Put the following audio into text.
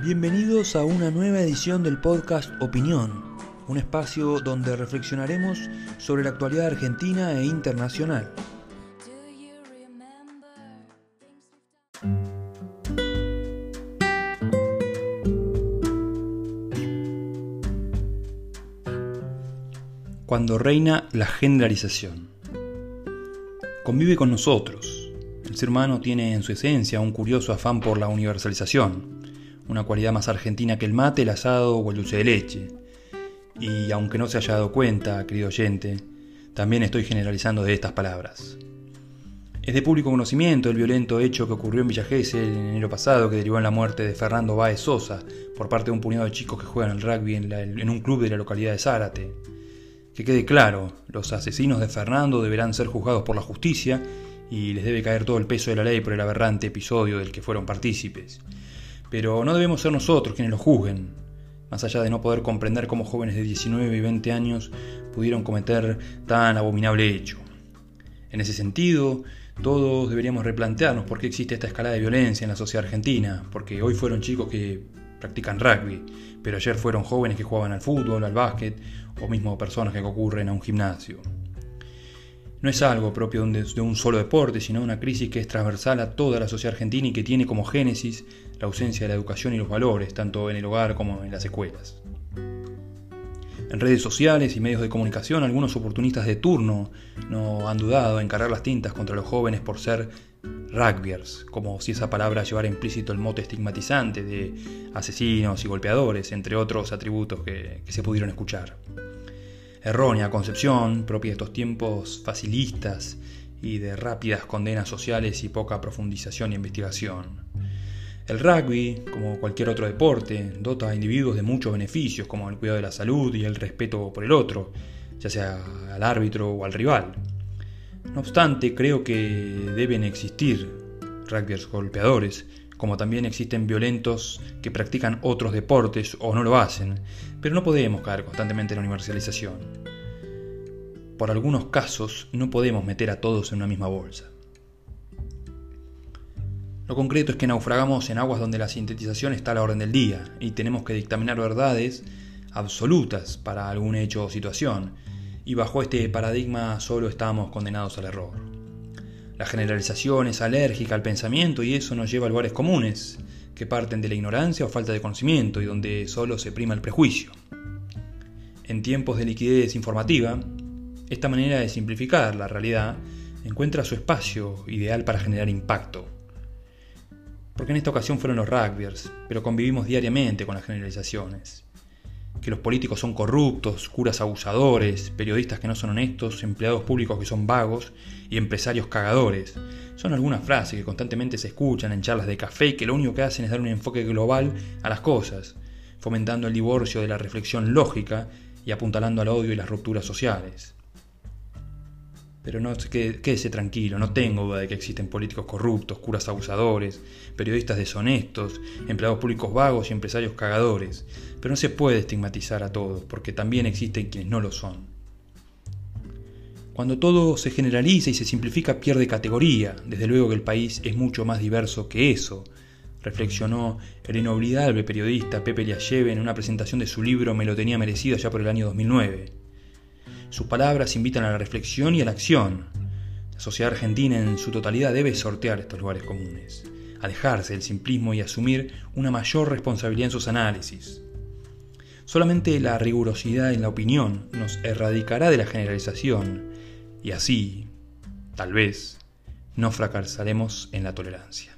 Bienvenidos a una nueva edición del podcast Opinión, un espacio donde reflexionaremos sobre la actualidad argentina e internacional. Cuando reina la generalización. Convive con nosotros. El ser humano tiene en su esencia un curioso afán por la universalización, una cualidad más argentina que el mate, el asado o el dulce de leche. Y aunque no se haya dado cuenta, querido oyente, también estoy generalizando de estas palabras. Es de público conocimiento el violento hecho que ocurrió en Villa Gesell en enero pasado que derivó en la muerte de Fernando Báez Sosa por parte de un puñado de chicos que juegan al rugby en, en un club de la localidad de Zárate. Que quede claro, los asesinos de Fernando deberán ser juzgados por la justicia y les debe caer todo el peso de la ley por el aberrante episodio del que fueron partícipes. Pero no debemos ser nosotros quienes lo juzguen, más allá de no poder comprender cómo jóvenes de 19 y 20 años pudieron cometer tan abominable hecho. En ese sentido, todos deberíamos replantearnos por qué existe esta escala de violencia en la sociedad argentina, porque hoy fueron chicos que practican rugby, pero ayer fueron jóvenes que jugaban al fútbol, al básquet, o mismo personas que concurren a un gimnasio. No es algo propio de un solo deporte, sino una crisis que es transversal a toda la sociedad argentina y que tiene como génesis la ausencia de la educación y los valores, tanto en el hogar como en las escuelas. En redes sociales y medios de comunicación, algunos oportunistas de turno no han dudado en cargar las tintas contra los jóvenes por ser rugbyers, como si esa palabra llevara implícito el mote estigmatizante de asesinos y golpeadores, entre otros atributos que, que se pudieron escuchar. Errónea concepción, propia de estos tiempos facilistas y de rápidas condenas sociales y poca profundización y investigación. El rugby, como cualquier otro deporte, dota a individuos de muchos beneficios, como el cuidado de la salud y el respeto por el otro, ya sea al árbitro o al rival. No obstante, creo que deben existir rugbyers golpeadores, como también existen violentos que practican otros deportes o no lo hacen, pero no podemos caer constantemente en la universalización. Por algunos casos no podemos meter a todos en una misma bolsa. Lo concreto es que naufragamos en aguas donde la sintetización está a la orden del día y tenemos que dictaminar verdades absolutas para algún hecho o situación, y bajo este paradigma solo estamos condenados al error. La generalización es alérgica al pensamiento y eso nos lleva a lugares comunes, que parten de la ignorancia o falta de conocimiento y donde solo se prima el prejuicio. En tiempos de liquidez informativa, esta manera de simplificar la realidad encuentra su espacio ideal para generar impacto porque en esta ocasión fueron los rugbyers, pero convivimos diariamente con las generalizaciones. Que los políticos son corruptos, curas abusadores, periodistas que no son honestos, empleados públicos que son vagos y empresarios cagadores. Son algunas frases que constantemente se escuchan en charlas de café y que lo único que hacen es dar un enfoque global a las cosas, fomentando el divorcio de la reflexión lógica y apuntalando al odio y las rupturas sociales. Pero no, quédese tranquilo, no tengo duda de que existen políticos corruptos, curas abusadores, periodistas deshonestos, empleados públicos vagos y empresarios cagadores. Pero no se puede estigmatizar a todos, porque también existen quienes no lo son. Cuando todo se generaliza y se simplifica pierde categoría, desde luego que el país es mucho más diverso que eso, reflexionó el inolvidable periodista Pepe Liacheve en una presentación de su libro Me lo tenía merecido ya por el año 2009. Sus palabras invitan a la reflexión y a la acción. La sociedad argentina en su totalidad debe sortear estos lugares comunes, alejarse del simplismo y asumir una mayor responsabilidad en sus análisis. Solamente la rigurosidad en la opinión nos erradicará de la generalización y así, tal vez, no fracasaremos en la tolerancia.